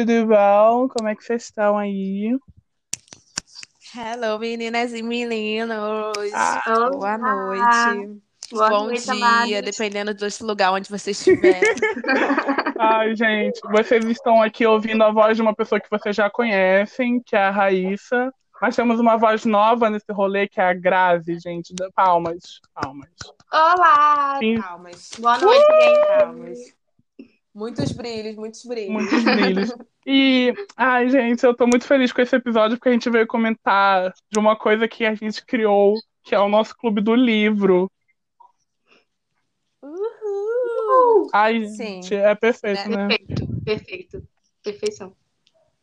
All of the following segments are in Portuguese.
Tudo bom? Como é que vocês estão aí? Hello, meninas e meninos. Ah, Boa Olá! noite. Boa Bom noite, dia, amados. dependendo desse lugar onde você estiver. Ai, gente, vocês estão aqui ouvindo a voz de uma pessoa que vocês já conhecem, que é a Raíssa. Mas temos uma voz nova nesse rolê, que é a Grazi, gente. Palmas, palmas. Olá! Sim, Calmas, Boa noite, gente. calmas. Muitos brilhos, muitos brilhos. muitos brilhos. E, ai, gente, eu tô muito feliz com esse episódio, porque a gente veio comentar de uma coisa que a gente criou, que é o nosso clube do livro. Uhul! Ai, Sim. gente, é perfeito, né? Perfeito, perfeito. Perfeição.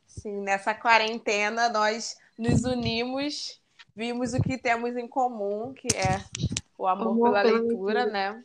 Sim, nessa quarentena nós nos unimos, vimos o que temos em comum, que é o amor, Amor pela, pela leitura, leitura. né?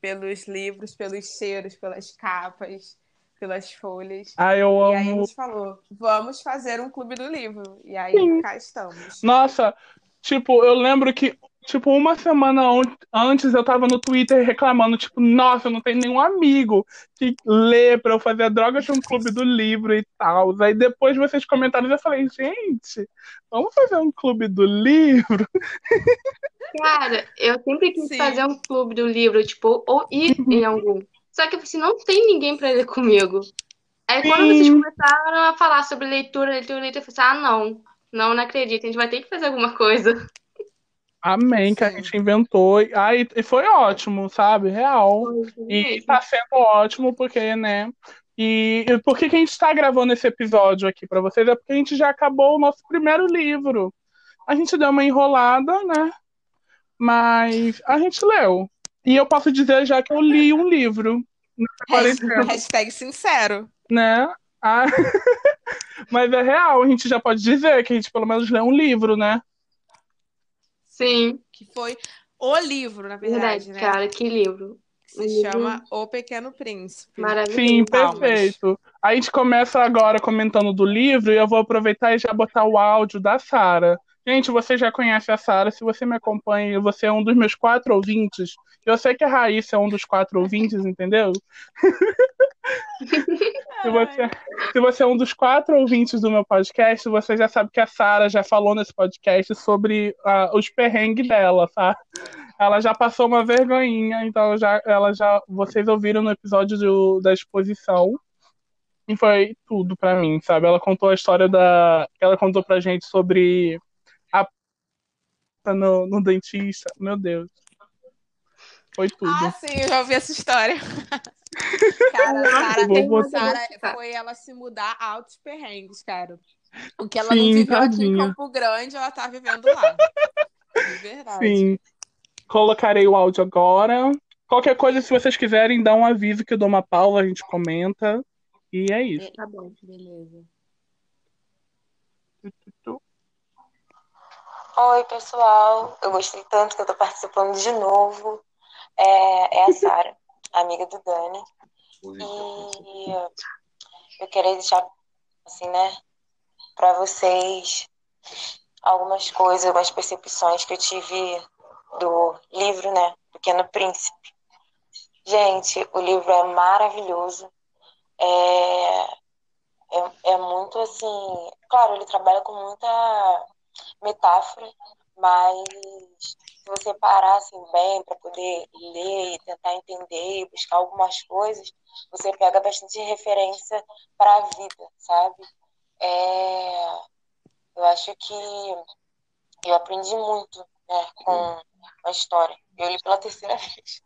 Pelos livros, pelos cheiros, pelas capas, pelas folhas. Ai, eu E aí a amo. gente falou, vamos fazer um clube do livro. E aí Sim. cá estamos. Nossa, tipo, eu lembro que, tipo, uma semana on- antes eu tava no Twitter reclamando, tipo, nossa, eu não tenho nenhum amigo que lê pra eu fazer a droga de um clube do livro e tal. Aí depois vocês comentaram e eu falei, gente, vamos fazer um clube do livro? Cara, eu sempre quis Sim. fazer um clube do livro, tipo, ou ir em algum. Só que assim, não tem ninguém pra ler comigo. Aí quando vocês Sim. começaram a falar sobre leitura, leitura, leitura, eu falei assim, ah, não. Não, não acredito. A gente vai ter que fazer alguma coisa. Amém, que a gente inventou. Ai, e foi ótimo, sabe? Real. E tá sendo ótimo porque, né? E, e por que que a gente está gravando esse episódio aqui pra vocês? É porque a gente já acabou o nosso primeiro livro. A gente deu uma enrolada, né? Mas a gente leu. E eu posso dizer já que eu li um livro Hashtag sincero. né? Ah, Mas é real, a gente já pode dizer que a gente pelo menos leu um livro, né? Sim, Que foi o livro, na verdade, verdade, né? cara, que livro. Se livro chama O Pequeno Príncipe. Maravilhoso. Sim, Palmas. perfeito. A gente começa agora comentando do livro e eu vou aproveitar e já botar o áudio da Sara. Gente, você já conhece a Sara, se você me acompanha, você é um dos meus quatro ouvintes. Eu sei que a Raíssa é um dos quatro ouvintes, entendeu? Se você, se você é um dos quatro ouvintes do meu podcast, você já sabe que a Sara já falou nesse podcast sobre ah, os perrengues dela, tá? Ela já passou uma vergonhinha, então já, ela já, vocês ouviram no episódio do- da exposição. E foi tudo pra mim, sabe? Ela contou a história da. Ela contou pra gente sobre a no, no dentista. Meu Deus. Foi tudo. Ah, sim, eu já ouvi essa história. Cara, Sara. Sara foi ela se mudar a altos perrengues, cara. O que ela Sim, não viveu aqui em tadinha. Campo Grande, ela tá vivendo lá. De verdade. Sim. Colocarei o áudio agora. Qualquer coisa, se vocês quiserem, dá um aviso que eu dou uma pausa, a gente comenta. E é isso. Tá bom. Beleza. Oi, pessoal. Eu gostei tanto que eu tô participando de novo. É, é a Sara, amiga do Dani. E eu queria deixar, assim, né, pra vocês algumas coisas, algumas percepções que eu tive do livro, né, Pequeno Príncipe. Gente, o livro é maravilhoso. É, é, é muito, assim... Claro, ele trabalha com muita metáfora, mas se você parar assim bem para poder ler e tentar entender e buscar algumas coisas, você pega bastante referência para a vida, sabe? É, eu acho que eu aprendi muito né, com a história. Eu li pela terceira vez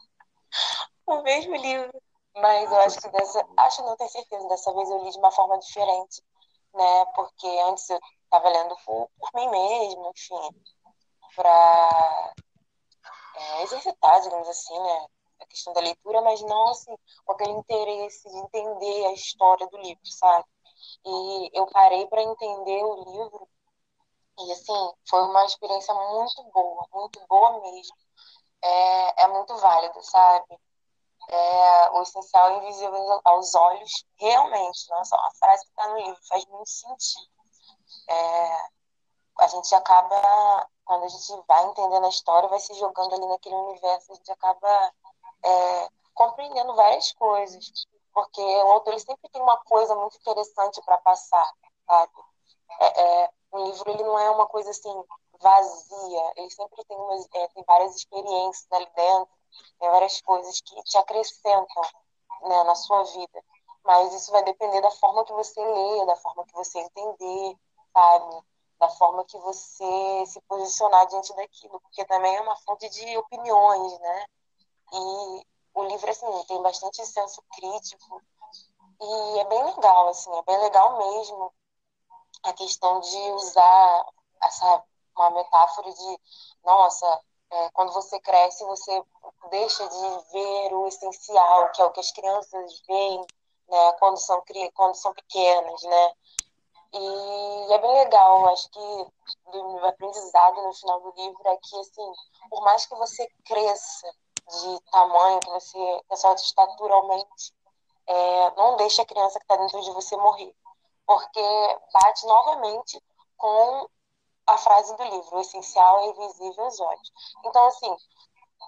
o mesmo livro, mas eu acho que dessa, acho não tenho certeza, dessa vez eu li de uma forma diferente, né? Porque antes eu estava lendo por, por mim mesma, enfim, para exercitar, digamos assim, né? A questão da leitura, mas não assim, com aquele interesse de entender a história do livro, sabe? E eu parei para entender o livro e, assim, foi uma experiência muito boa, muito boa mesmo. É, é muito válido, sabe? É, o essencial é invisível aos olhos, realmente, não é só uma frase que está no livro, faz muito sentido. É, a gente acaba, quando a gente vai entendendo a história, vai se jogando ali naquele universo, a gente acaba é, compreendendo várias coisas. porque o autor sempre tem uma coisa muito interessante para passar, sabe? É, é, o livro ele não é uma coisa assim vazia, ele sempre tem, umas, é, tem várias experiências ali dentro, tem várias coisas que te acrescentam né, na sua vida. Mas isso vai depender da forma que você lê, da forma que você entender, sabe? Da forma que você se posicionar diante daquilo, porque também é uma fonte de opiniões, né? E o livro, assim, tem bastante senso crítico e é bem legal, assim, é bem legal mesmo a questão de usar essa uma metáfora de, nossa, é, quando você cresce, você deixa de ver o essencial, que é o que as crianças veem, né, quando são quando são pequenas, né? E é bem legal, acho que do aprendizado no final do livro é que assim, por mais que você cresça de tamanho, que você que a sua estatura aumente, é, não deixe a criança que está dentro de você morrer, porque bate novamente com a frase do livro, o essencial é invisível aos olhos. Então, assim,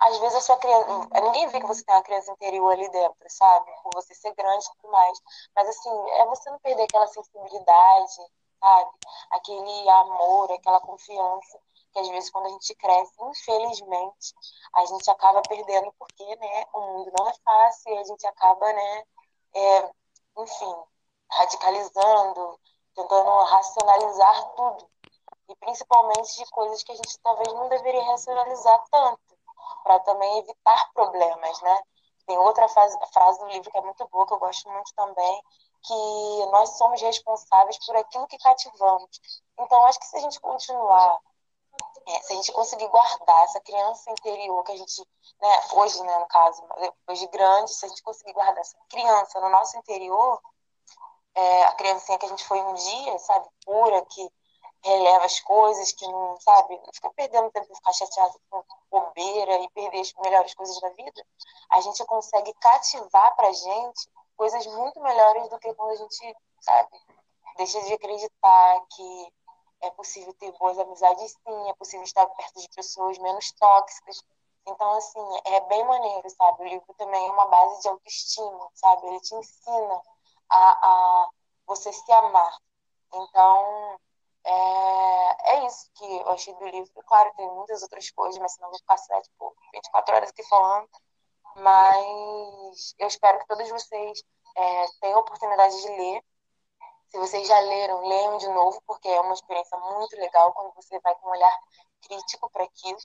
às vezes a sua criança. Ninguém vê que você tem uma criança interior ali dentro, sabe? Por você ser grande e tudo mais. Mas, assim, é você não perder aquela sensibilidade, sabe? Aquele amor, aquela confiança que às vezes quando a gente cresce, infelizmente, a gente acaba perdendo porque, né, o mundo não é fácil e a gente acaba, né, é, enfim, radicalizando, tentando racionalizar tudo. E principalmente de coisas que a gente talvez não deveria racionalizar tanto, para também evitar problemas, né? Tem outra frase, frase do livro que é muito boa, que eu gosto muito também, que nós somos responsáveis por aquilo que cativamos. Então, acho que se a gente continuar é, se a gente conseguir guardar essa criança interior que a gente, né, hoje, né, no caso, hoje grande, se a gente conseguir guardar essa criança no nosso interior, é, a criancinha que a gente foi um dia, sabe, pura, que releva as coisas, que não, sabe, não fica perdendo tempo de ficar chateado com bobeira e perder as melhores coisas da vida, a gente consegue cativar pra gente coisas muito melhores do que quando a gente, sabe, deixa de acreditar que é possível ter boas amizades sim, é possível estar perto de pessoas menos tóxicas. Então, assim, é bem maneiro, sabe? O livro também é uma base de autoestima, sabe? Ele te ensina a, a você se amar. Então, é, é isso que eu achei do livro. Claro, tem muitas outras coisas, mas senão eu vou passar, tipo, 24 horas aqui falando. Mas eu espero que todos vocês é, tenham a oportunidade de ler se vocês já leram, leiam de novo, porque é uma experiência muito legal quando você vai com um olhar crítico para aquilo.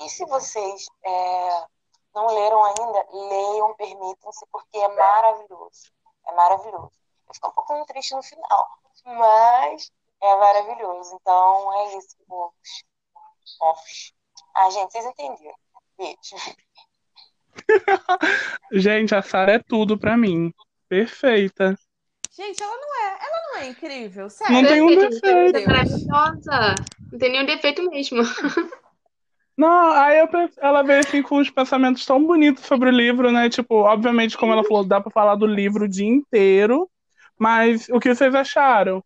E se vocês é, não leram ainda, leiam, permitam-se, porque é maravilhoso. É maravilhoso. Eu fico um pouquinho triste no final, mas é maravilhoso. Então é isso, povos. Ovos. Ah, gente, vocês entenderam. Beijo. gente, a Sara é tudo para mim. Perfeita. Gente, ela não é. Ela não é incrível, sério. Não tem um defeito. É maravilhosa. Não tem nenhum defeito mesmo. Não, aí eu, ela veio assim com uns pensamentos tão bonitos sobre o livro, né? Tipo, obviamente, como ela falou, dá pra falar do livro o dia inteiro. Mas o que vocês acharam?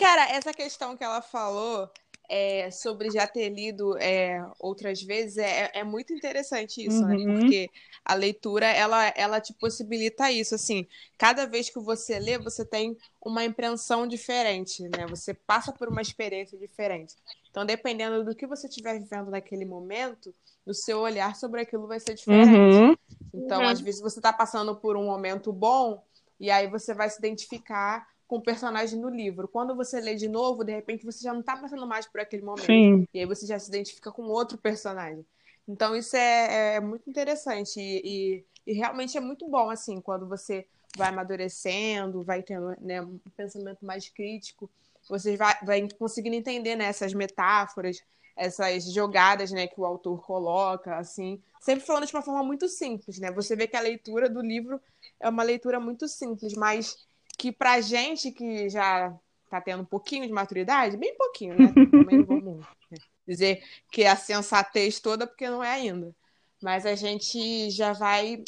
Cara, essa questão que ela falou é, sobre já ter lido é, outras vezes, é, é muito interessante isso, né? uhum. né? Porque a leitura, ela, ela te possibilita isso, assim, cada vez que você lê, você tem uma impressão diferente, né? Você passa por uma experiência diferente. Então, dependendo do que você estiver vivendo naquele momento, o seu olhar sobre aquilo vai ser diferente. Uhum. Então, uhum. às vezes você está passando por um momento bom, e aí você vai se identificar com o personagem no livro. Quando você lê de novo, de repente você já não está passando mais por aquele momento. Sim. E aí você já se identifica com outro personagem. Então isso é, é muito interessante e, e, e, realmente é muito bom, assim, quando você vai amadurecendo, vai tendo né, um pensamento mais crítico, você vai, vai conseguindo entender né, essas metáforas, essas jogadas né, que o autor coloca, assim, sempre falando de uma forma muito simples, né? Você vê que a leitura do livro é uma leitura muito simples, mas que pra gente que já tá tendo um pouquinho de maturidade, bem pouquinho, né? Também não vamos dizer que é a sensatez toda, porque não é ainda. Mas a gente já vai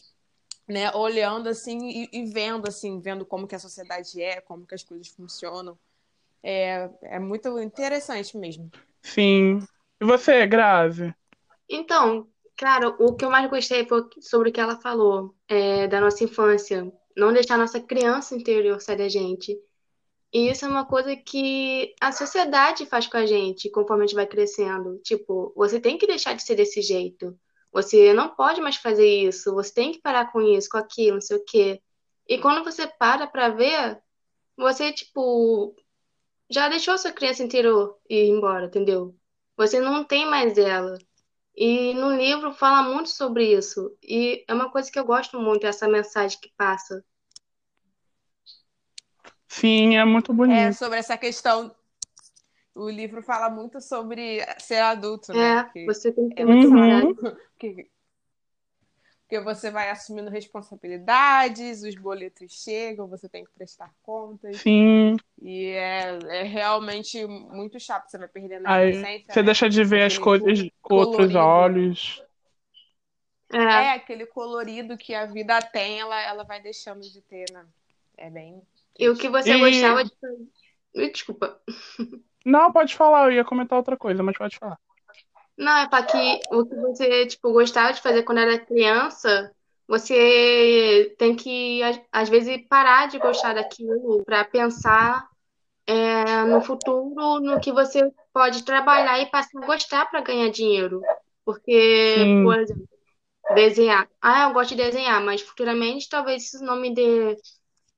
né, olhando assim e, e, vendo assim, vendo como que a sociedade é, como que as coisas funcionam. É, é muito interessante mesmo. Sim. E você, Grave? Então, Claro, o que eu mais gostei foi sobre o que ela falou, é, da nossa infância. Não deixar nossa criança interior sair da gente. E isso é uma coisa que a sociedade faz com a gente conforme a gente vai crescendo. Tipo, você tem que deixar de ser desse jeito. Você não pode mais fazer isso. Você tem que parar com isso, com aquilo, não sei o quê. E quando você para pra ver, você, tipo, já deixou sua criança interior ir embora, entendeu? Você não tem mais ela. E no livro fala muito sobre isso. E é uma coisa que eu gosto muito, essa mensagem que passa. Sim, é muito bonito. É, sobre essa questão. O livro fala muito sobre ser adulto, né? É, Que você tem que ter é muito Uhum. que, que você vai assumindo responsabilidades, os boletos chegam, você tem que prestar contas. Sim. E é, é realmente muito chato, você vai perdendo a Aí você né? deixa de ver as coisas com outros olhos. É, É, aquele colorido que a vida tem, ela, ela vai deixando de ter, né? É bem. e o que você E- gostava de fazer. Desculpa. Não, pode falar, eu ia comentar outra coisa, mas pode falar. Não, é para que o que você, tipo, gostava de fazer quando era criança, você tem que, às- vezes, parar de gostar daquilo para pensar é, no futuro, no que você pode trabalhar e passar a gostar para ganhar dinheiro. Porque, Sim. por exemplo, desenhar. Ah, eu gosto de desenhar, mas futuramente talvez isso não me dê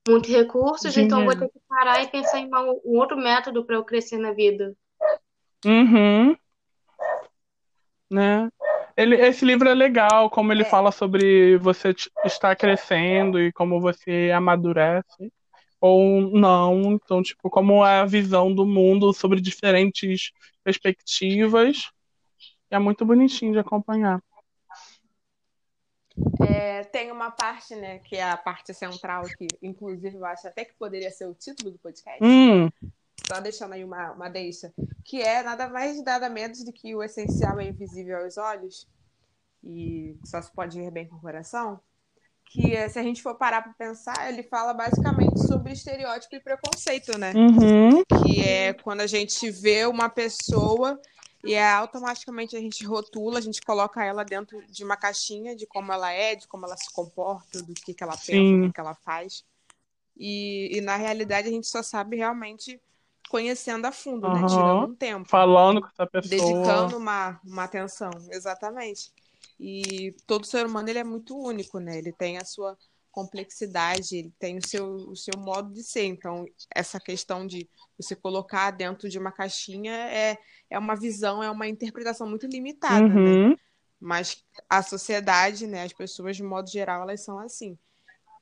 muitos recursos, então eu vou ter que parar e pensar em um outro método para eu crescer na vida. Uhum. Né? Ele, esse livro é legal, como ele É. fala sobre você estar crescendo e como você amadurece ou não. Então, tipo, como é a visão do mundo sobre diferentes perspectivas. É muito bonitinho de acompanhar. É, tem uma parte, né, que é a parte central, que inclusive eu acho até que poderia ser o título do podcast. Hum, Só deixando aí uma, uma deixa. Que é nada mais nada menos do que o essencial é invisível aos olhos. E só se pode ver bem com o coração. Que é, se a gente for parar para pensar, ele fala basicamente sobre estereótipo e preconceito, né? uhum, que é quando a gente vê uma pessoa e é automaticamente a gente rotula, a gente coloca ela dentro de uma caixinha de como ela é, de como ela se comporta, do que, que ela pensa, Sim. do que ela faz. E, e na realidade a gente só sabe realmente conhecendo a fundo, né? Aham. Tirando um tempo falando com essa pessoa. dedicando uma, uma atenção, exatamente. E todo ser humano ele é muito único, né? Ele tem a sua complexidade, ele tem o seu, o seu modo de ser. Então, essa questão de você colocar dentro de uma caixinha é, é uma visão, é uma interpretação muito limitada, né? Uhum, Mas a sociedade, né, as pessoas de modo geral, elas são assim.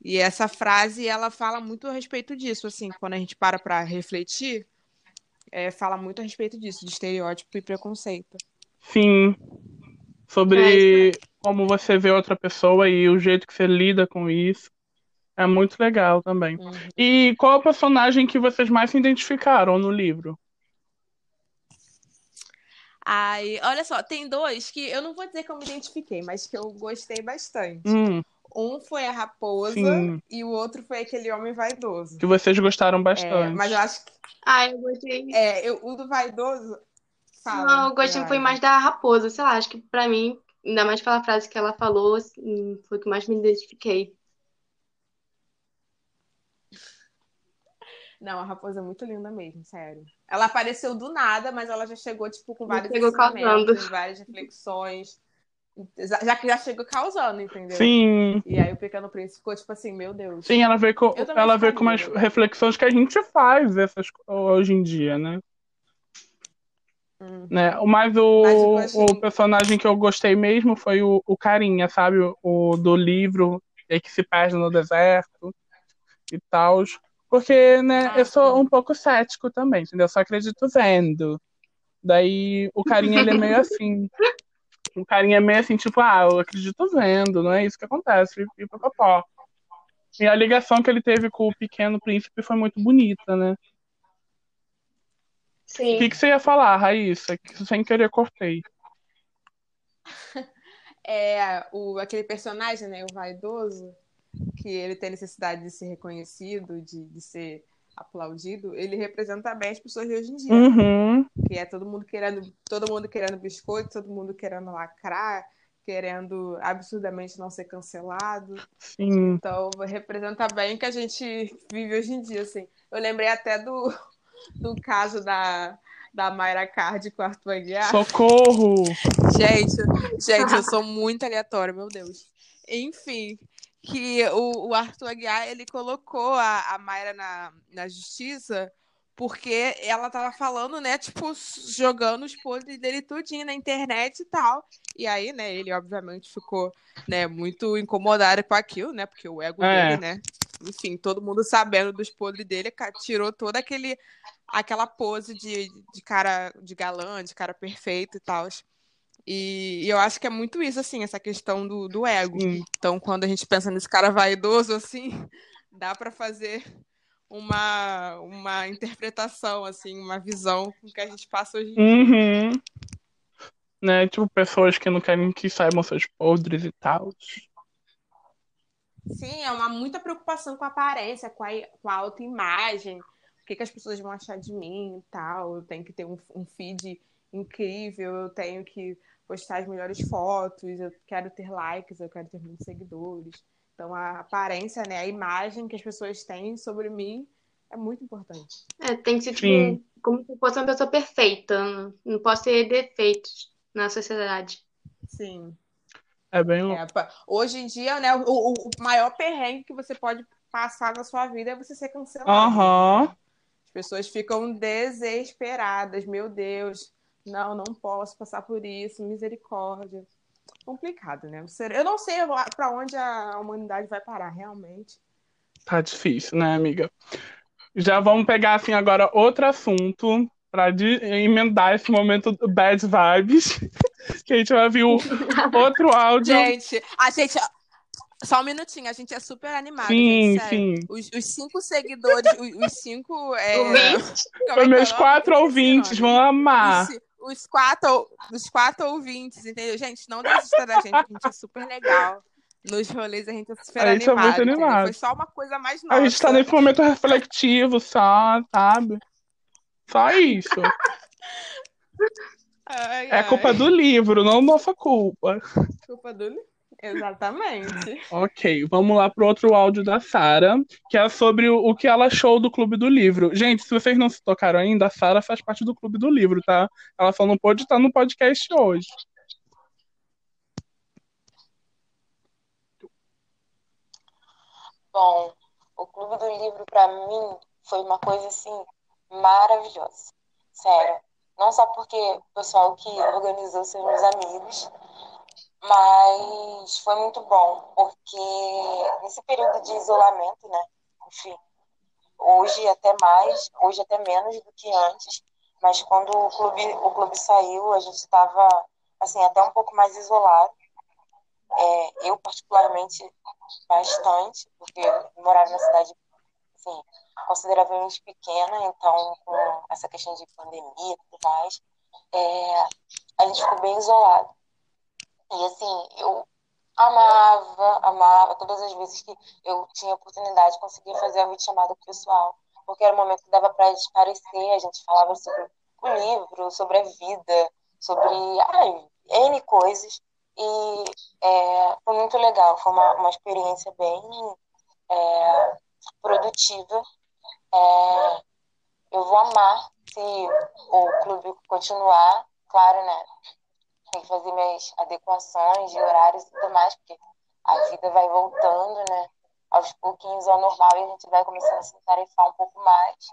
E essa frase, ela fala muito a respeito disso, assim, quando a gente para para refletir, é, fala muito a respeito disso, de estereótipo e preconceito. sim. É, Sobre como você vê outra pessoa e o jeito que você lida com isso. É muito legal também. Uhum. E qual é o personagem que vocês mais se identificaram no livro? Ai, olha só, tem dois que eu não vou dizer que eu me identifiquei, mas que eu gostei bastante. Hum, Um foi a raposa Sim. e o outro foi aquele homem vaidoso. que vocês gostaram É, bastante. mas eu acho que Ah, eu gostei. é, eu- o do vaidoso. Fala, Não, eu gostei foi mais da raposa, sei lá, acho que pra mim, ainda mais pela frase que ela falou, assim, foi o que mais me identifiquei. Não, a raposa é muito linda mesmo, sério. Ela apareceu do nada, mas ela já chegou, tipo, com vários chegou várias reflexões. Já que já chegou causando, entendeu? Sim, E aí o Pequeno Príncipe ficou tipo assim, meu Deus. sim, ela veio com, ela veio com umas reflexões que a gente faz essas, hoje em dia, né? Hum. né? Mas Mas o, achei- o personagem que eu gostei mesmo foi o, o Carinha, sabe? O, o do livro, é que se perde no deserto e tal. Porque, né, Ah, eu sou sim. um pouco cético também, entendeu? Eu só acredito vendo. Daí o Carinha, ele é meio assim. O Carinha é meio assim, tipo, ah, eu acredito vendo, não é isso que acontece, e papapó. E a ligação que ele teve com o Pequeno Príncipe foi muito bonita, né? O Sim. que, que você ia falar, Raíssa? Que sem querer cortei. É o, aquele personagem, né, o vaidoso, que ele tem necessidade de ser reconhecido, de, de ser aplaudido, ele representa bem as pessoas de hoje em dia. Uhum. Que é todo mundo querendo, todo mundo querendo biscoito, todo mundo querendo lacrar, querendo absurdamente não ser cancelado. Sim. Então, representa bem o que a gente vive hoje em dia, assim. Eu lembrei até do, do caso da, da Mayra Card com Arthur Aguiar. Socorro! Gente, gente, eu sou muito aleatória, meu Deus. Enfim, que o, o Arthur Aguiar, ele colocou a, a Mayra na, na justiça porque ela tava falando, né, tipo, jogando os podres dele tudinho na internet e tal. E aí, né, ele obviamente ficou, né, muito incomodado com aquilo, né, porque o ego é. dele, né, enfim, todo mundo sabendo dos podres dele, tirou toda aquele, aquela pose de, de cara, de galã, de cara perfeito e tal. E, e, eu acho que é muito isso, assim, essa questão do, do ego. Hum. Então, quando a gente pensa nesse cara vaidoso, assim, dá para fazer uma, uma interpretação, assim, uma visão com que a gente passa hoje em uhum. dia. Né? Tipo, pessoas que não querem que saibam seus podres e tal. Sim, é uma muita preocupação com a aparência, com a, com a autoimagem. O que, que as pessoas vão achar de mim e tal. Eu tenho que ter um, um feed incrível, eu tenho que postar as melhores fotos, eu quero ter likes, eu quero ter muitos seguidores. Então, a aparência, né, a imagem que as pessoas têm sobre mim é muito importante. É, tem que ser tipo, como se fosse uma pessoa perfeita. Não posso ter defeitos na sociedade. Sim. É bem é, Hoje em dia, né, o, o, maior perrengue que você pode passar na sua vida é você ser cancelado. Uhum. As pessoas ficam desesperadas. Meu Deus, não, não posso passar por isso. Misericórdia complicado, né? Eu não sei para onde a humanidade vai parar, realmente. Tá difícil, né, amiga? Já vamos pegar, assim, agora outro assunto para emendar esse momento bad vibes. que a gente vai ver outro áudio. Gente, a gente. Só um minutinho, a gente é super animado. Sim, gente, sim. Os, os, cinco seguidores, os, os cinco. É... Os meus é quatro ouvintes vão amar. Os, os quatro, os quatro ouvintes, entendeu? Gente, não desista da gente, a gente é super legal. Nos rolês a gente é super a gente animado. É muito animado. Foi só uma coisa mais nova. A gente tá nesse momento refletivo só, sabe? Só isso. ai, é culpa do livro, não nossa culpa. Culpa do livro. Exatamente. ok, vamos lá pro outro áudio da Sara, que é sobre o, o, que ela achou do Clube do Livro. Gente, se vocês não se tocaram ainda, a Sara faz parte do Clube do Livro, tá? Ela só não pôde estar no podcast hoje. Bom, o Clube do Livro para mim foi uma coisa assim maravilhosa. Sério. Não só porque o pessoal que organizou são meus amigos, mas foi muito bom, porque nesse período de isolamento, né? Enfim, hoje até mais, hoje até menos do que antes, mas quando o clube, o clube saiu, a gente estava assim, até um pouco mais isolado. É, eu, particularmente, bastante, porque eu morava na cidade assim, consideravelmente pequena, então, com essa questão de pandemia e tudo mais, é, a gente ficou bem isolado. E assim, eu amava, amava todas as vezes que eu tinha oportunidade, conseguia fazer a o pessoal, porque era um momento que dava para esparecer, a gente falava sobre o livro, sobre a vida, sobre ai, N coisas. E é, foi muito legal, foi uma, uma experiência bem é, produtiva. É, eu vou amar se o clube continuar, claro, né? Tem que fazer minhas adequações de horários e tudo mais, porque a vida vai voltando, né? Aos pouquinhos ao normal e a gente vai começando a se tarefar um pouco mais.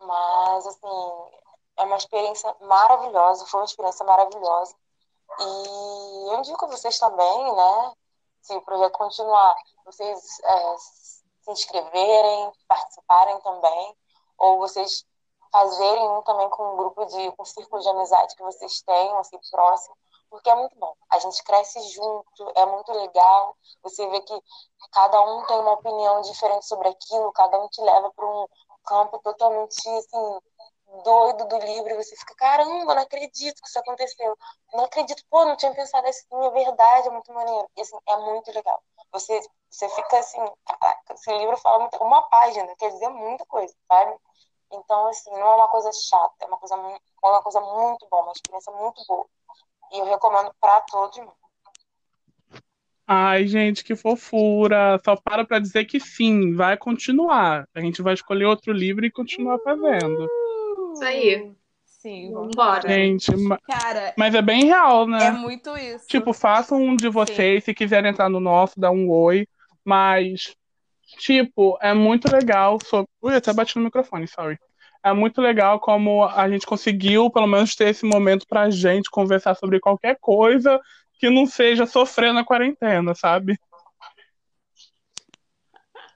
Mas, assim, é uma experiência maravilhosa, foi uma experiência maravilhosa. E eu indico vocês também, né? Se o projeto continuar, vocês é, se inscreverem, participarem também, ou vocês fazerem um também com um grupo de, com um círculo de amizade que vocês tenham, assim, próximo, porque é muito bom. A gente cresce junto, é muito legal. Você vê que cada um tem uma opinião diferente sobre aquilo, cada um te leva para um campo totalmente, assim, doido do livro, você fica, caramba, não acredito que isso aconteceu. Não acredito, pô, não tinha pensado assim, é verdade, é muito maneiro. E, assim, é muito legal. Você, você fica assim, caraca, esse livro fala muito, uma página, quer dizer muita coisa, sabe? Então, assim, não é uma coisa chata, é uma coisa, é uma coisa muito boa, uma experiência muito boa. E eu recomendo para todos. Ai, gente, que fofura. Só para pra dizer que sim, vai continuar. A gente vai escolher outro livro e continuar fazendo. Isso aí. Sim, Vamos embora. Gente, Cara, mas é bem real, né? é muito isso. Tipo, façam um de vocês, se quiserem entrar no nosso, dá um oi. Mas, tipo, é muito legal. Sobre... Ui, até bati no microfone, sorry. É muito legal como a gente conseguiu, pelo menos, ter esse momento pra gente conversar sobre qualquer coisa que não seja sofrer na quarentena, sabe?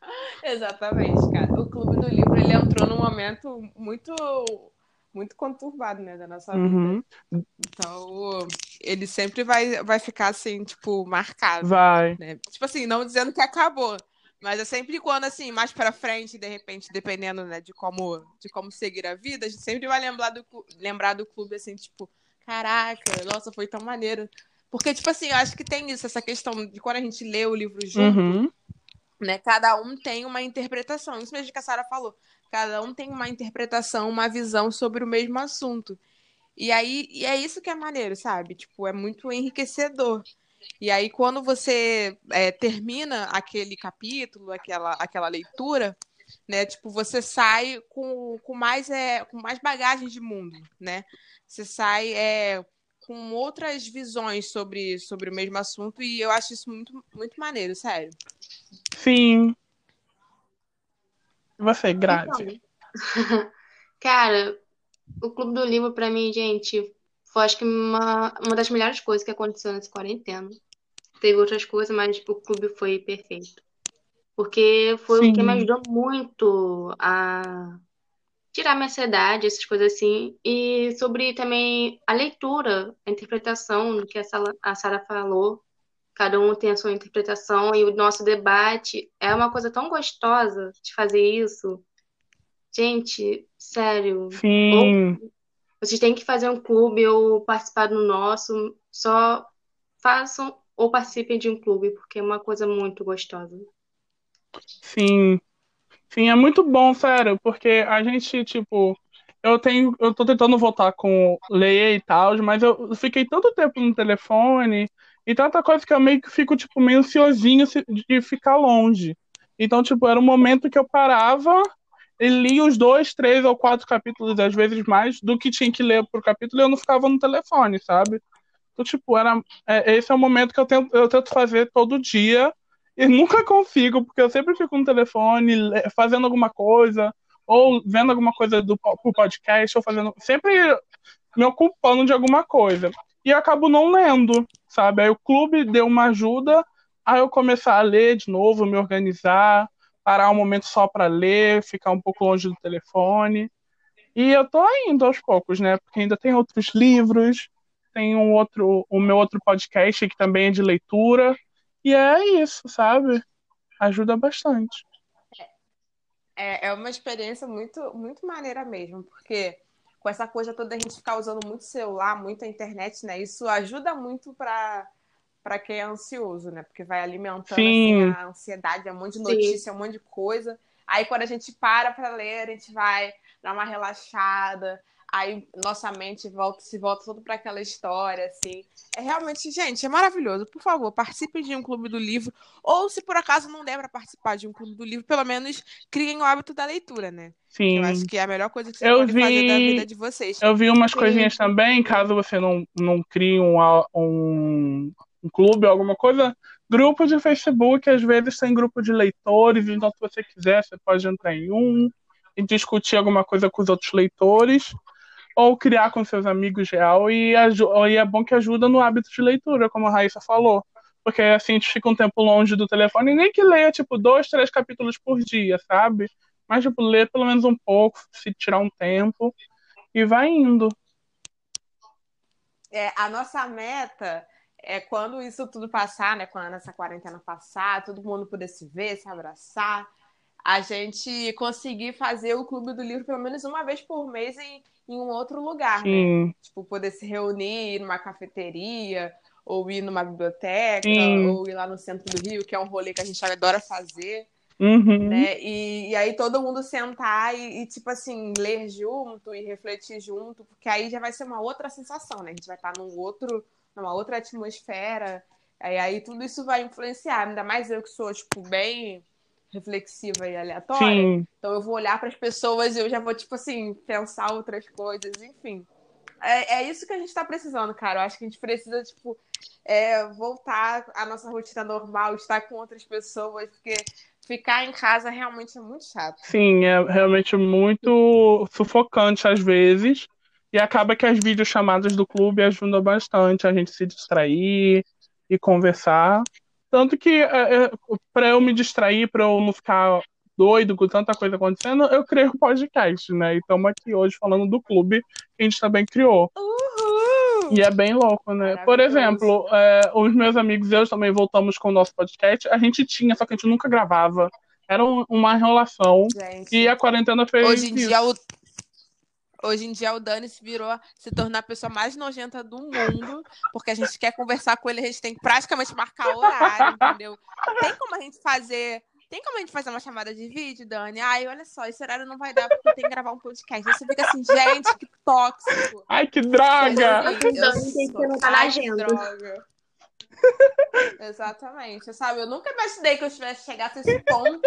Exatamente, cara. O Clube do Livro, ele entrou num momento muito muito conturbado, né, da nossa vida. Uhum. Então, ele sempre vai, vai ficar assim, tipo, marcado, Vai. né? Tipo assim, não dizendo que acabou, mas é sempre quando assim, mais pra frente, de repente, dependendo, né, de como de como seguir a vida, a gente sempre vai lembrar do lembrar do clube assim, tipo, caraca, nossa, foi tão maneiro. Porque tipo assim, eu acho que tem isso, essa questão de quando a gente lê o livro junto, Uhum. né? Cada um tem uma interpretação. Isso mesmo que a Sara falou. Cada um tem uma interpretação, uma visão sobre o mesmo assunto. E aí, e é isso que é maneiro, sabe? Tipo, é muito enriquecedor. E aí, quando você é, termina aquele capítulo, aquela, aquela leitura, né? Tipo, você sai com, com, mais, é, com mais bagagem de mundo, né? Você sai é, com outras visões sobre, sobre o mesmo assunto e eu acho isso muito, muito maneiro, sério. Sim. Você, Grazi? Então, cara, o Clube do Livro, pra mim, gente, foi acho que uma, uma das melhores coisas que aconteceu nessa quarentena. Teve outras coisas, mas o clube foi perfeito. Porque foi o que me Sim. ajudou muito a tirar minha ansiedade, essas coisas assim. E sobre também a leitura, a interpretação do que a Sara falou. Cada um tem a sua interpretação e o nosso debate é uma coisa tão gostosa de fazer isso. Gente, sério, Sim. Vocês têm que fazer um clube ou participar do nosso. Só façam ou participem de um clube, porque é uma coisa muito gostosa. Sim. Sim, é muito bom, sério, porque a gente, tipo, eu tenho, eu tô tentando voltar com ler e tal, mas eu fiquei tanto tempo no telefone e tanta coisa que eu meio que fico, tipo, meio ansiosinho de ficar longe. Então, tipo, era um momento que eu parava lia os dois, três ou quatro capítulos, às vezes mais, do que tinha que ler por capítulo e eu não ficava no telefone, sabe? Então, tipo, era, é, esse é o momento que eu tento, eu tento fazer todo dia e nunca consigo, porque eu sempre fico no telefone le- fazendo alguma coisa, ou vendo alguma coisa do pro podcast, ou fazendo. Sempre me ocupando de alguma coisa. E eu acabo não lendo, sabe? Aí o clube deu uma ajuda a eu começar a ler de novo, me organizar, parar um momento só para ler, ficar um pouco longe do telefone. E eu tô indo aos poucos, né? Porque ainda tem outros livros, tem um outro, o meu outro podcast que também é de leitura. E é isso, sabe? Ajuda bastante. É, é uma experiência muito, muito maneira mesmo, porque com essa coisa toda a gente ficar usando muito celular, muita internet, né? Isso ajuda muito para para quem é ansioso, né? Porque vai alimentando Sim. assim, a ansiedade, é um monte de Sim. notícia, um monte de coisa. Aí quando a gente para para ler, a gente vai dar uma relaxada. Aí nossa mente volta, se volta tudo para aquela história, assim. É realmente, gente, é maravilhoso. Por favor, participe de um clube do livro. Ou se por acaso não der para participar de um clube do livro, pelo menos criem o hábito da leitura, né? Sim. Eu acho que é a melhor coisa que vocês Eu podem fazer da vi- vida de vocês. Eu vi umas Sim. coisinhas também, caso você não, não crie um, um, um clube alguma coisa. Grupo de Facebook, às vezes tem grupo de leitores, então se você quiser, você pode entrar em um e discutir alguma coisa com os outros leitores, ou criar com seus amigos real, e, e é bom que ajuda no hábito de leitura, como a Raíssa falou. Porque assim a gente fica um tempo longe do telefone, nem que leia, tipo, dois, três capítulos por dia, sabe? Mas, tipo, ler pelo menos um pouco, se tirar um tempo, e vai indo. É, a nossa meta é quando isso tudo passar, né? Quando essa quarentena passar, todo mundo poder se ver, se abraçar, a gente conseguir fazer o Clube do Livro pelo menos uma vez por mês em, em um outro lugar, né? Sim, Tipo, poder se reunir, ir numa cafeteria, ou ir numa biblioteca, Sim. ou ir lá no centro do Rio, que é um rolê que a gente adora fazer. uhum, né? E, e aí todo mundo sentar e, e, tipo assim, ler junto e refletir junto, porque aí já vai ser uma outra sensação, né? A gente vai estar num outro, numa outra atmosfera. Aí, aí tudo isso vai influenciar, ainda mais eu que sou, tipo, bem reflexiva e aleatória. Sim. Então eu vou olhar para as pessoas e eu já vou, tipo assim, pensar outras coisas, enfim. É, é isso que a gente está precisando, cara. Eu acho que a gente precisa, tipo, é, voltar à nossa rotina normal, estar com outras pessoas, porque ficar em casa realmente é muito chato. Sim, é realmente muito sufocante às vezes. E acaba que as videochamadas do clube ajudam bastante a gente se distrair e conversar. Tanto que é, é, para eu me distrair, para eu não ficar doido com tanta coisa acontecendo, eu criei um podcast, né? E estamos aqui hoje falando do clube que a gente também criou. Uhul! E é bem louco, né? Por exemplo, é, os meus amigos e eu também voltamos com o nosso podcast. A gente tinha, só que a gente nunca gravava. Era uma enrolação. Gente, E a quarentena fez hoje em isso. dia o Hoje em dia o Dani se virou se tornar a pessoa mais nojenta do mundo, porque a gente quer conversar com ele, a gente tem que praticamente marcar horário, entendeu? Tem como a gente fazer tem como a gente fazer uma chamada de vídeo, Dani? Ai, olha só, esse horário não vai dar porque tem que gravar um podcast. Aí você fica assim, gente, que tóxico. Ai, que droga! Dani tem que anotar na Ai, que agenda. droga. Exatamente, sabe? Eu nunca imaginei que eu tivesse chegado a esse ponto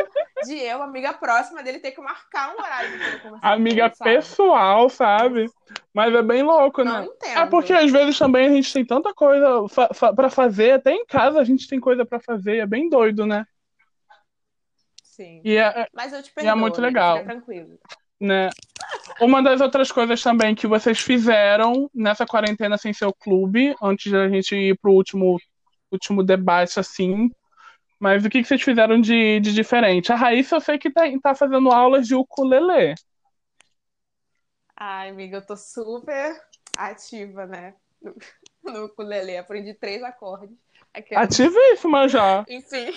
de eu, amiga próxima dele, ter que marcar um horário conversar Amiga ele, sabe? pessoal, sabe? Mas é bem louco, Não né? entendo. É porque às vezes também a gente tem tanta coisa fa fa pra fazer, até em casa a gente tem coisa pra fazer, é bem doido, né? Sim. E é, Mas eu te E é perdoo, muito amiga, legal. Fica tranquilo. né? Uma das outras coisas também que vocês fizeram nessa quarentena sem seu clube, antes da gente ir pro último, último debate, assim. Mas o que, que vocês fizeram de, de diferente? A Raíssa eu sei que tá, tá fazendo aulas de ukulele. Ai, amiga, eu tô super ativa, né? No, no ukulele. Aprendi três acordes. Aquela- Ativíssima já. Enfim.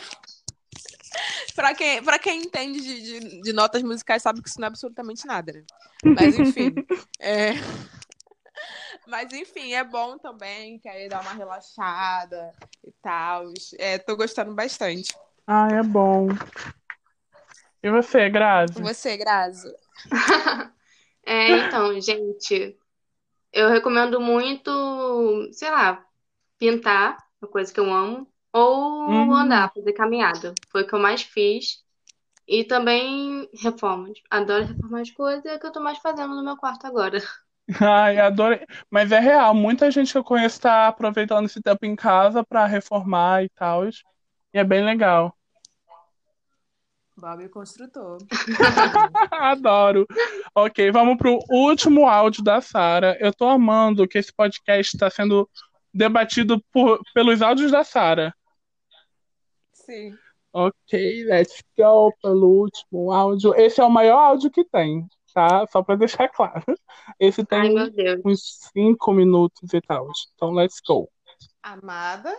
pra, quem, pra quem entende de, de, de notas musicais, sabe que isso não é absolutamente nada, né? Mas enfim. é... Mas enfim, é bom também, que aí dá uma relaxada e tal. É, tô gostando bastante. Ah, é bom. E você, Grazi? Você, Grazi? É, então, gente, eu recomendo muito, sei lá, pintar, uma coisa que eu amo, ou Hum. andar, fazer caminhada. Foi o que eu mais fiz. E também reformas. Adoro reformar as coisas, é o que eu tô mais fazendo no meu quarto agora. Ai, adorei. Mas é real, muita gente que eu conheço tá aproveitando esse tempo em casa pra reformar e tal. E é bem legal. Bob Construtor. Adoro. Ok, vamos pro último áudio da Sara. Eu tô amando que esse podcast está sendo debatido por, pelos áudios da Sara. Sim. Ok, let's go pelo último áudio. Esse é o maior áudio que tem, tá? Só pra deixar claro. Esse Ai, tem Deus. uns cinco minutos e tal. Então, let's go. Amada.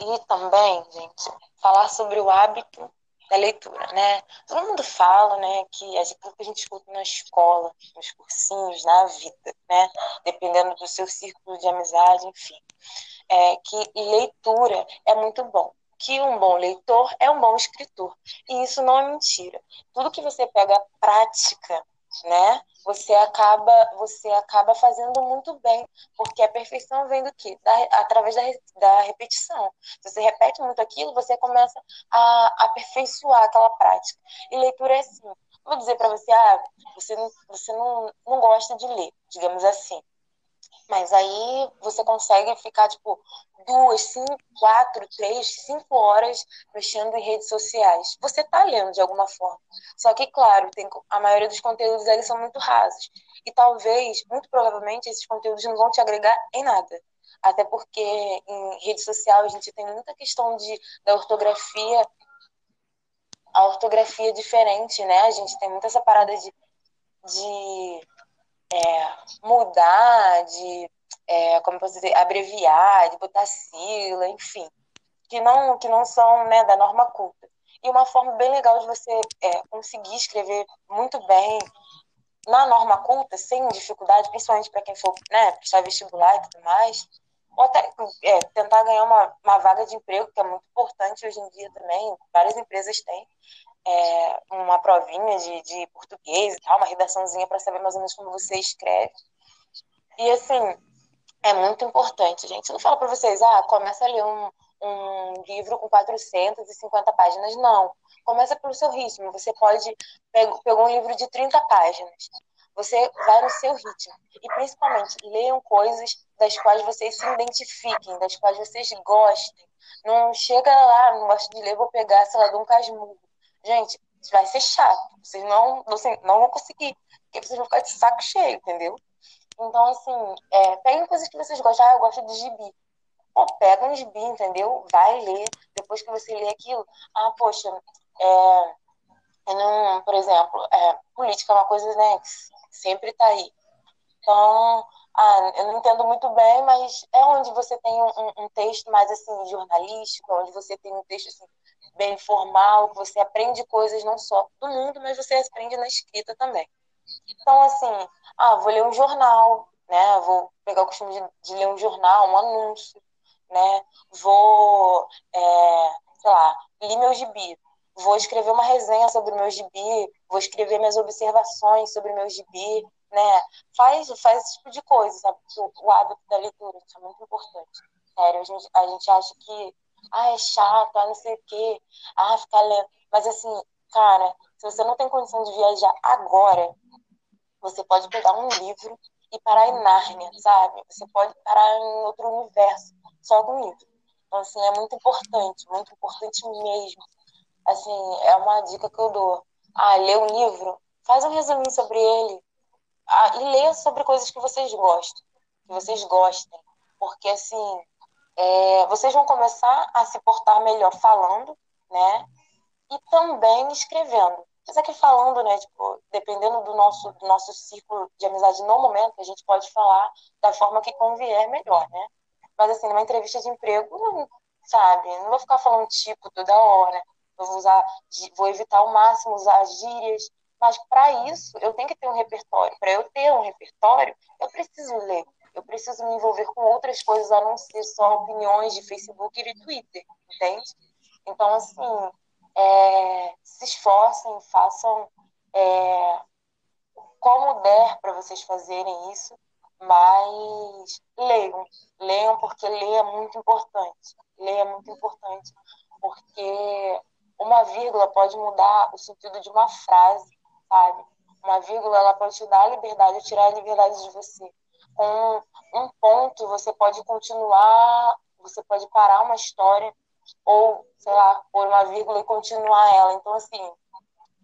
E também, gente, falar sobre o hábito da leitura, né? Todo mundo fala, né, que as coisas que a gente escuta na escola, nos cursinhos, na vida, né? Dependendo do seu círculo de amizade, enfim. É que leitura é muito bom. Que um bom leitor é um bom escritor. E isso não é mentira. Tudo que você pega prática, né? Você acaba, você acaba fazendo muito bem, porque a perfeição vem do quê? Da, através da, da repetição. Se você repete muito aquilo, você começa a aperfeiçoar aquela prática. E leitura é assim. Vou dizer para você, ah, você, não, você não, não gosta de ler, digamos assim. Mas aí você consegue ficar, tipo, duas, cinco, quatro, três, cinco horas mexendo em redes sociais. Você tá lendo de alguma forma. Só que, claro, tem, a maioria dos conteúdos eles são muito rasos. E talvez, muito provavelmente, esses conteúdos não vão te agregar em nada. Até porque em rede social a gente tem muita questão de, da ortografia, a ortografia diferente, né? A gente tem muita essa parada de, de é, mudar, de, é, como posso dizer, abreviar, de botar sigla, enfim, que não, que não são né, da norma culta. E uma forma bem legal de você é, conseguir escrever muito bem na norma culta, sem dificuldade, principalmente para quem for né, prestar vestibular e tudo mais, ou até é, tentar ganhar uma, uma vaga de emprego, que é muito importante hoje em dia também, várias empresas têm, é, uma provinha de, de português tal, uma redaçãozinha para saber mais ou menos como você escreve. E assim, é muito importante, gente. Eu não falo para vocês, ah, começa a ler um, um livro com 450 páginas. Não. Começa pelo seu ritmo. Você pode pegar um livro de 30 páginas. Você vai no seu ritmo. E principalmente, leiam coisas das quais vocês se identifiquem, das quais vocês gostem. Não chega lá, não gosto de ler, vou pegar, sei lá, de um casmurro. Gente, vai ser chato. Vocês não, não, vão conseguir. Porque vocês vão ficar de saco cheio, entendeu? Então, assim, é, peguem coisas que vocês gostam. Ah, eu gosto de gibi. Pô, pega um gibi, entendeu? Vai ler. Depois que você lê aquilo, ah, poxa, é, não, por exemplo, é, política é uma coisa, né, que sempre tá aí. Então, ah, eu não entendo muito bem, mas é onde você tem um, um texto mais, assim, jornalístico, onde você tem um texto, assim, bem formal, que você aprende coisas não só do mundo, mas você aprende na escrita também. Então, assim, ah, vou ler um jornal, né? Vou pegar o costume de, de ler um jornal, um anúncio, né? Vou, é, sei lá, ler meu gibi. Vou escrever uma resenha sobre o meu gibi, vou escrever minhas observações sobre o meu gibi, né? Faz, faz esse tipo de coisa, sabe? O, o hábito da leitura, isso é muito importante. Sério, a gente, a gente acha que, ah, é chato, ah, não sei o quê, ah, ficar lendo. Mas assim, cara, se você não tem condição de viajar agora, você pode pegar um livro e parar em Nárnia, sabe? Você pode parar em outro universo, só com livro. Então, assim, é muito importante, muito importante mesmo. Assim, é uma dica que eu dou. Ah, lê um livro, faz um resuminho sobre ele. Ah, e lê sobre coisas que vocês gostam, que vocês gostem. Porque, assim, é, vocês vão começar a se portar melhor falando, né? E também escrevendo. Mas aqui falando, né, tipo, dependendo do nosso, do nosso círculo de amizade no momento, a gente pode falar da forma que convier melhor, né? Mas assim, numa entrevista de emprego, sabe, não vou ficar falando tipo toda hora, vou usar, vou evitar ao máximo usar gírias, mas para isso eu tenho que ter um repertório. Para eu ter um repertório, eu preciso ler, eu preciso me envolver com outras coisas a não ser só opiniões de Facebook e de Twitter, entende? Então, assim, é, se esforcem, façam é, como der para vocês fazerem isso, mas leiam, leiam porque ler é muito importante. Ler é muito importante porque uma vírgula pode mudar o sentido de uma frase, sabe? Uma vírgula ela pode te dar a liberdade, tirar a liberdade de você. Com um ponto você pode continuar, você pode parar uma história ou, sei lá, pôr uma vírgula e continuar ela. Então, assim,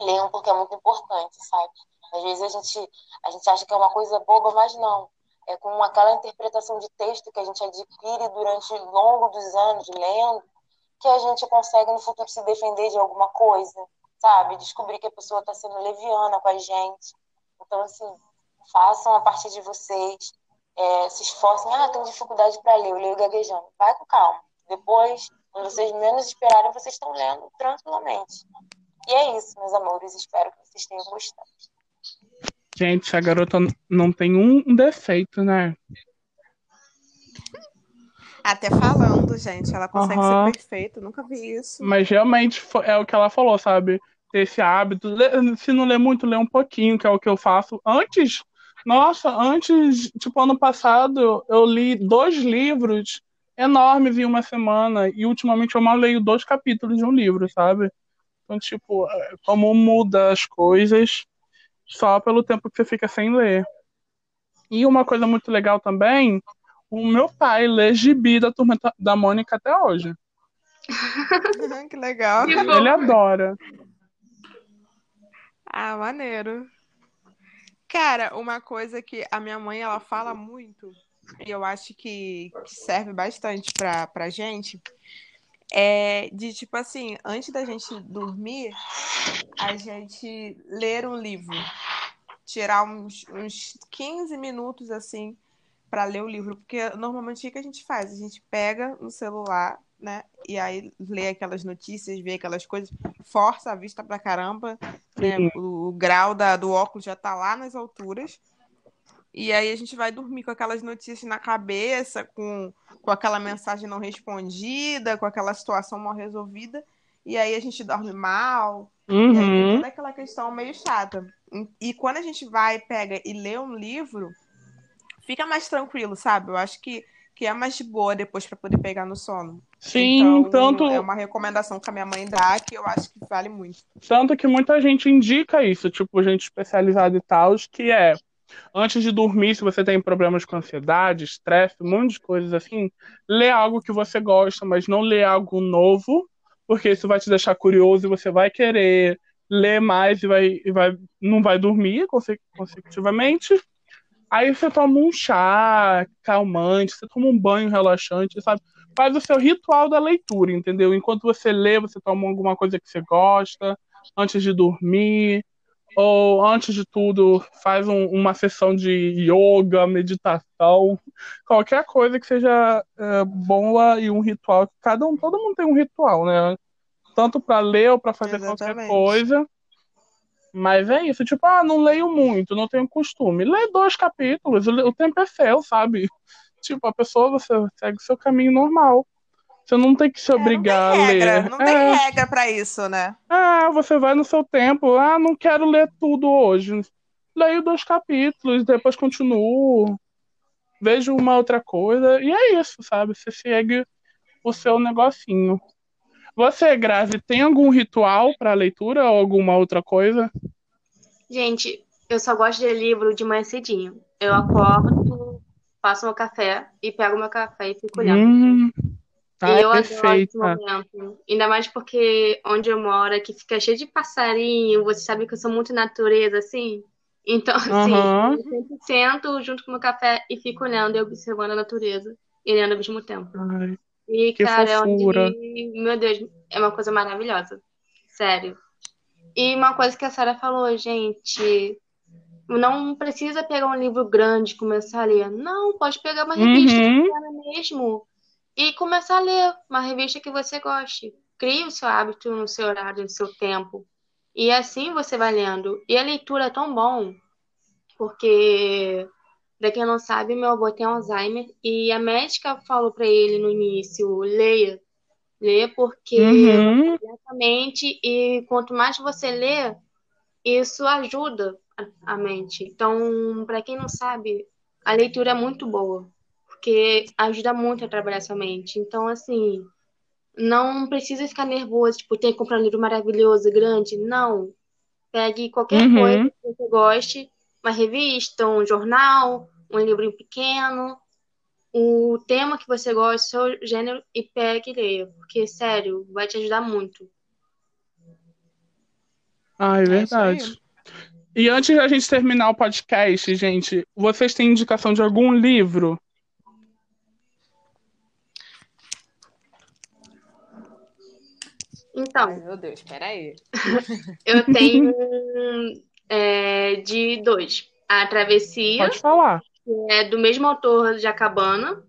leiam porque é muito importante, sabe? Às vezes a gente, a gente acha que é uma coisa boba, mas não. É com aquela interpretação de texto que a gente adquire durante o longo dos anos lendo, que a gente consegue no futuro se defender de alguma coisa, sabe? Descobrir que a pessoa está sendo leviana com a gente. Então, assim, façam a partir de vocês, é, se esforcem. Ah, tenho dificuldade para ler, eu leio gaguejando. Vai com calma. Depois quando vocês menos esperarem, vocês estão lendo tranquilamente. E é isso, meus amores. Espero que vocês tenham gostado. Gente, a garota não tem um defeito, né? Até falando, gente, ela consegue uhum. ser perfeita, nunca vi isso. Mas realmente é o que ela falou, sabe? Ter esse hábito. Se não ler muito, ler um pouquinho, que é o que eu faço. Antes, nossa, antes, tipo, ano passado, eu li dois livros enormes em uma semana. E ultimamente eu mal leio dois capítulos de um livro, sabe? Então, tipo, é, como muda as coisas só pelo tempo que você fica sem ler. E uma coisa muito legal também, o meu pai lê gibi da turma da Mônica até hoje. que legal. Ele adora. Ah, maneiro. Cara, uma coisa que a minha mãe ela fala muito e eu acho que, que serve bastante pra, pra gente, é de tipo assim, antes da gente dormir, a gente ler um livro. Tirar uns, uns 15 minutos assim para ler o livro. Porque normalmente o que a gente faz? A gente pega no celular, né? E aí lê aquelas notícias, vê aquelas coisas, força a vista pra caramba, né? O, o grau da, do óculos já tá lá nas alturas. E aí a gente vai dormir com aquelas notícias na cabeça, com, com aquela mensagem não respondida, com aquela situação mal resolvida. E aí a gente dorme mal. Uhum. E aí uhum. toda aquela questão meio chata. E quando a gente vai, pega e lê um livro, fica mais tranquilo, sabe? Eu acho que, que é mais de boa depois para poder pegar no sono. Sim, então, tanto. É uma recomendação que a minha mãe dá que eu acho que vale muito. Tanto que muita gente indica isso, tipo, gente especializada e tal, que é antes de dormir, se você tem problemas com ansiedade, estresse, um monte de coisas assim, lê algo que você gosta, mas não lê algo novo, porque isso vai te deixar curioso e você vai querer ler mais e vai, e vai não vai dormir consecutivamente. Aí você toma um chá calmante, você toma um banho relaxante, sabe? Faz o seu ritual da leitura, entendeu? Enquanto você lê, você toma alguma coisa que você gosta, antes de dormir, ou antes de tudo, faz um, uma sessão de yoga, meditação, qualquer coisa que seja é, boa e um ritual. Cada um, todo mundo tem um ritual, né? Tanto para ler ou para fazer Exatamente. qualquer coisa. Mas é isso, tipo, ah, não leio muito, não tenho costume. Lê dois capítulos, o tempo é seu, sabe? Tipo, a pessoa, você segue o seu caminho normal. Você não tem que se obrigar é, a ler. Não tem é. regra para isso, né? Ah, você vai no seu tempo. Ah, não quero ler tudo hoje. Leio dois capítulos, depois continuo. Vejo uma outra coisa. E é isso, sabe? Você segue o seu negocinho. Você, Grazi, tem algum ritual para leitura ou alguma outra coisa? Gente, eu só gosto de ler livro de manhã cedinho. Eu acordo, faço meu café e pego meu café e fico olhando. Hum. Ah, e eu adoro esse momento. Ainda mais porque onde eu moro aqui fica cheio de passarinho, você sabe que eu sou muito natureza, assim. Então, assim, uhum. eu sempre sento junto com o meu café e fico olhando e observando a natureza e lendo ao mesmo tempo. Ai, e, que cara, fofura. é onde, meu Deus, é uma coisa maravilhosa. Sério. E uma coisa que a Sara falou, gente, não precisa pegar um livro grande e começar a ler. Não, pode pegar uma revista uhum. mesmo e começar a ler uma revista que você goste. Crie o seu hábito no seu horário, no seu tempo. E assim você vai lendo. E a leitura é tão bom, porque, pra quem não sabe, meu avô tem Alzheimer e a médica falou para ele no início: leia. Leia porque uhum. lentamente e quanto mais você lê, isso ajuda a mente. Então, para quem não sabe, a leitura é muito boa porque ajuda muito a trabalhar sua mente. Então, assim, não precisa ficar nervoso, tipo, tem que comprar um livro maravilhoso, grande. Não. Pegue qualquer uhum. coisa que você goste, uma revista, um jornal, um livro pequeno, o tema que você gosta, seu gênero, e pegue e leia. Porque, sério, vai te ajudar muito. Ah, é verdade. É e antes da gente terminar o podcast, gente, vocês têm indicação de algum livro Então. Ai, meu Deus, peraí. eu tenho é, de dois. A Travessia. Pode falar. É do mesmo autor Jacabana.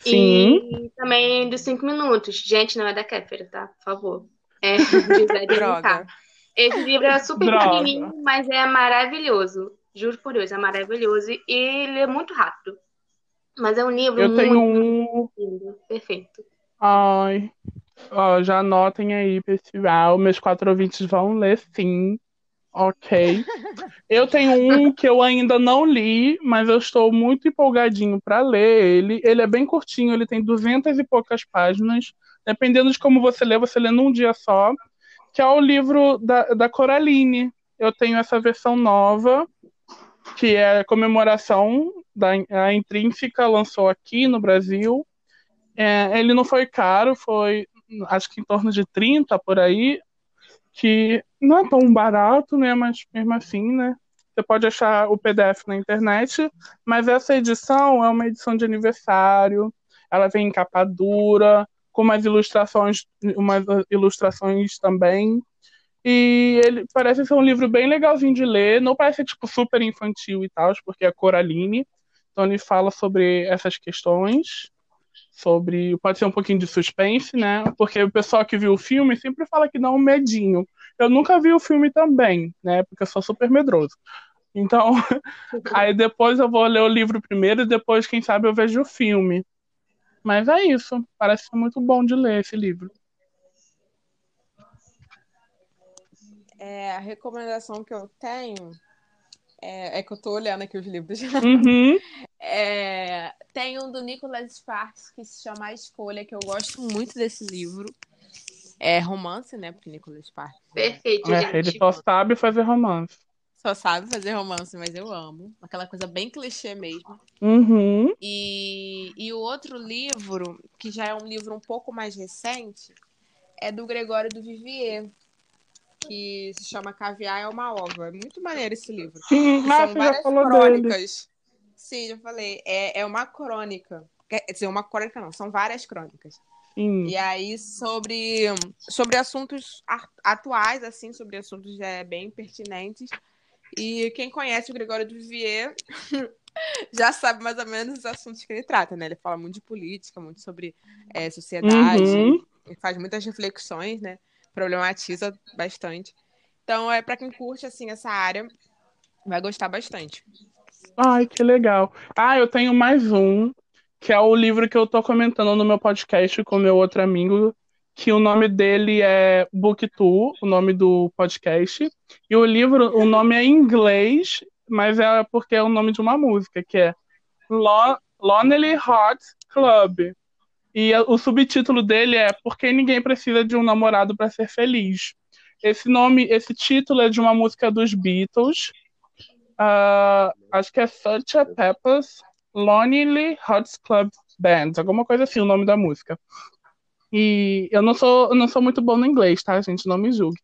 Sim. E também dos Cinco Minutos. Gente, não é da Kéfera, tá? Por favor. É José de Droga. Esse livro é super Droga. pequenininho, mas é maravilhoso. Juro por Deus, é maravilhoso. E ele é muito rápido. Mas é um livro eu muito, tenho um... lindo. Perfeito. Ai, Ó, já anotem aí, pessoal. Meus quatro ouvintes vão ler sim. Ok. Eu tenho um que eu ainda não li, mas eu estou muito empolgadinho para ler ele. Ele é bem curtinho, ele tem duzentas e poucas páginas. Dependendo de como você lê, você lê num dia só. Que é o livro da, da Coraline. Eu tenho essa versão nova, que é a comemoração da a Intrínseca, lançou aqui no Brasil. É, ele não foi caro, foi acho que em torno de 30 por aí, que não é tão barato, né? Mas mesmo assim, né? Você pode achar o PDF na internet, mas essa edição é uma edição de aniversário, ela vem em capa dura, com umas ilustrações, umas ilustrações também. E ele parece ser um livro bem legalzinho de ler, não parece tipo super infantil e tal, porque é Coraline. Então ele fala sobre essas questões sobre. Pode ser um pouquinho de suspense, né? Porque o pessoal que viu o filme sempre fala que dá um medinho. Eu nunca vi o filme também, né? Porque eu sou super medroso. Então, aí depois eu vou ler o livro primeiro e depois, quem sabe, eu vejo o filme. Mas é isso. Parece muito bom de ler esse livro. É, a recomendação que eu tenho É, é, que eu tô olhando aqui os livros. Uhum. É, tem um do Nicholas Sparks que se chama A Escolha, que eu gosto muito desse livro. É romance, né? Porque Nicholas Sparks. Perfeito, é, gente. Ele só sabe fazer romance. Só sabe fazer romance, mas eu amo. Aquela coisa bem clichê mesmo. Uhum. E, e o outro livro, que já é um livro um pouco mais recente, é do Gregório do Vivier, que se chama Caviar é uma Ova. É muito maneiro esse livro. Sim, você já falou crônicas. dele. Sim, já falei. É, é uma crônica. Quer dizer, uma crônica não, são várias crônicas. Sim. E aí, sobre, sobre assuntos atuais, assim, sobre assuntos é, bem pertinentes. E quem conhece o Gregório do Vivier já sabe mais ou menos os assuntos que ele trata, né? Ele fala muito de política, muito sobre é, sociedade, Uhum. faz muitas reflexões, né? Problematiza bastante. Então, é para quem curte, assim, essa área, vai gostar bastante. Ai, que legal. Ah, eu tenho mais um, que é o livro que eu tô comentando no meu podcast com meu outro amigo, que o nome dele é Booktwo, o nome do podcast. E o livro, o nome é em inglês, mas é porque é o nome de uma música, que é Lo- Lonely Hearts Club. E o subtítulo dele é Por que ninguém precisa de um namorado para ser feliz. Esse nome, esse título é de uma música dos Beatles. Ah, acho que é Such a Pepper's Lonely Hearts Club Band, alguma coisa assim, o nome da música. E eu não sou, eu não sou muito bom no inglês, tá, gente? Não me julgue.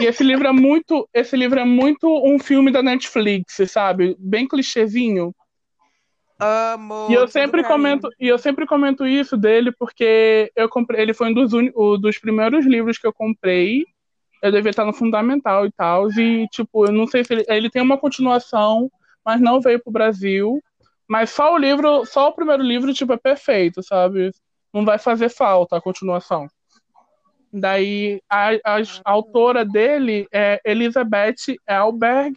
E esse livro é muito, esse livro é muito um filme da Netflix, sabe? Bem clichêzinho. Amo! E eu sempre comento, e eu sempre comento isso dele porque eu comprei, ele foi um dos, uni- o- dos primeiros livros que eu comprei. Eu devia estar no fundamental e tal, e tipo, eu não sei se ele, ele tem uma continuação, mas não veio pro Brasil. Mas só o livro, só o primeiro livro, tipo, é perfeito, sabe? Não vai fazer falta a continuação. Daí a, a, a autora dele é Elizabeth Elberg,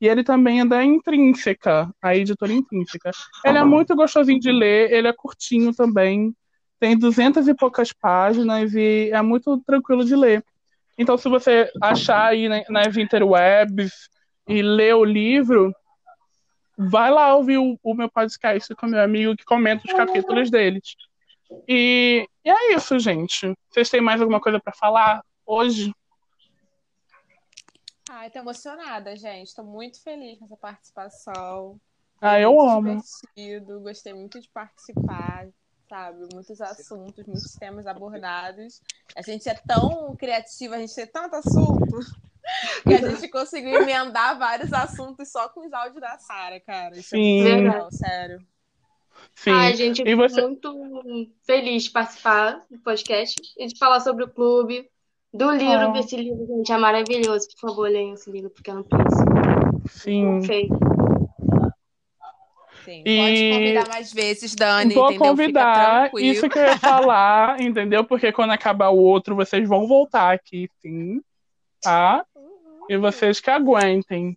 e ele também é da Intrínseca, a editora Intrínseca. Ele é muito gostosinho de ler, ele é curtinho também, tem duzentas e poucas páginas e é muito tranquilo de ler. Então, se você achar aí na- nas interwebs e ler o livro, vai lá ouvir o, o meu podcast com meu amigo que comenta os capítulos deles. E, e é isso, gente. Vocês têm mais alguma coisa para falar hoje? Ai, tô emocionada, gente. Tô muito feliz com essa participação. Ah, eu muito amo. divertido, gostei muito de participar, sabe? Muitos assuntos, muitos temas abordados. A gente é tão criativa, a gente tem tanto assunto que a gente conseguiu emendar vários assuntos só com os áudios da Sara, cara. Isso Sim. é muito legal, sério. Sim. Ai, gente, eu E você- muito feliz de participar do podcast e de falar sobre o clube, do livro, Ah. desse livro, gente, é maravilhoso. Por favor, leiam esse livro, Pequeno Príncipe. Sim. Perfeito. Sim. E- Pode convidar mais vezes, Dani, Vou entendeu? Fica convidar, tranquilo. isso que eu ia falar, entendeu? Porque quando acabar o outro, vocês vão voltar aqui, sim. Tá? E vocês que aguentem.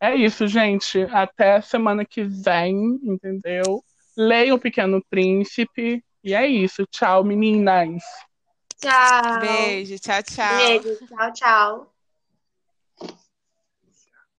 É isso, gente. Até semana que vem, entendeu? Leiam o Pequeno Príncipe. E é isso. Tchau, meninas. Tchau. Beijo, tchau, tchau. Beijo. Tchau, tchau.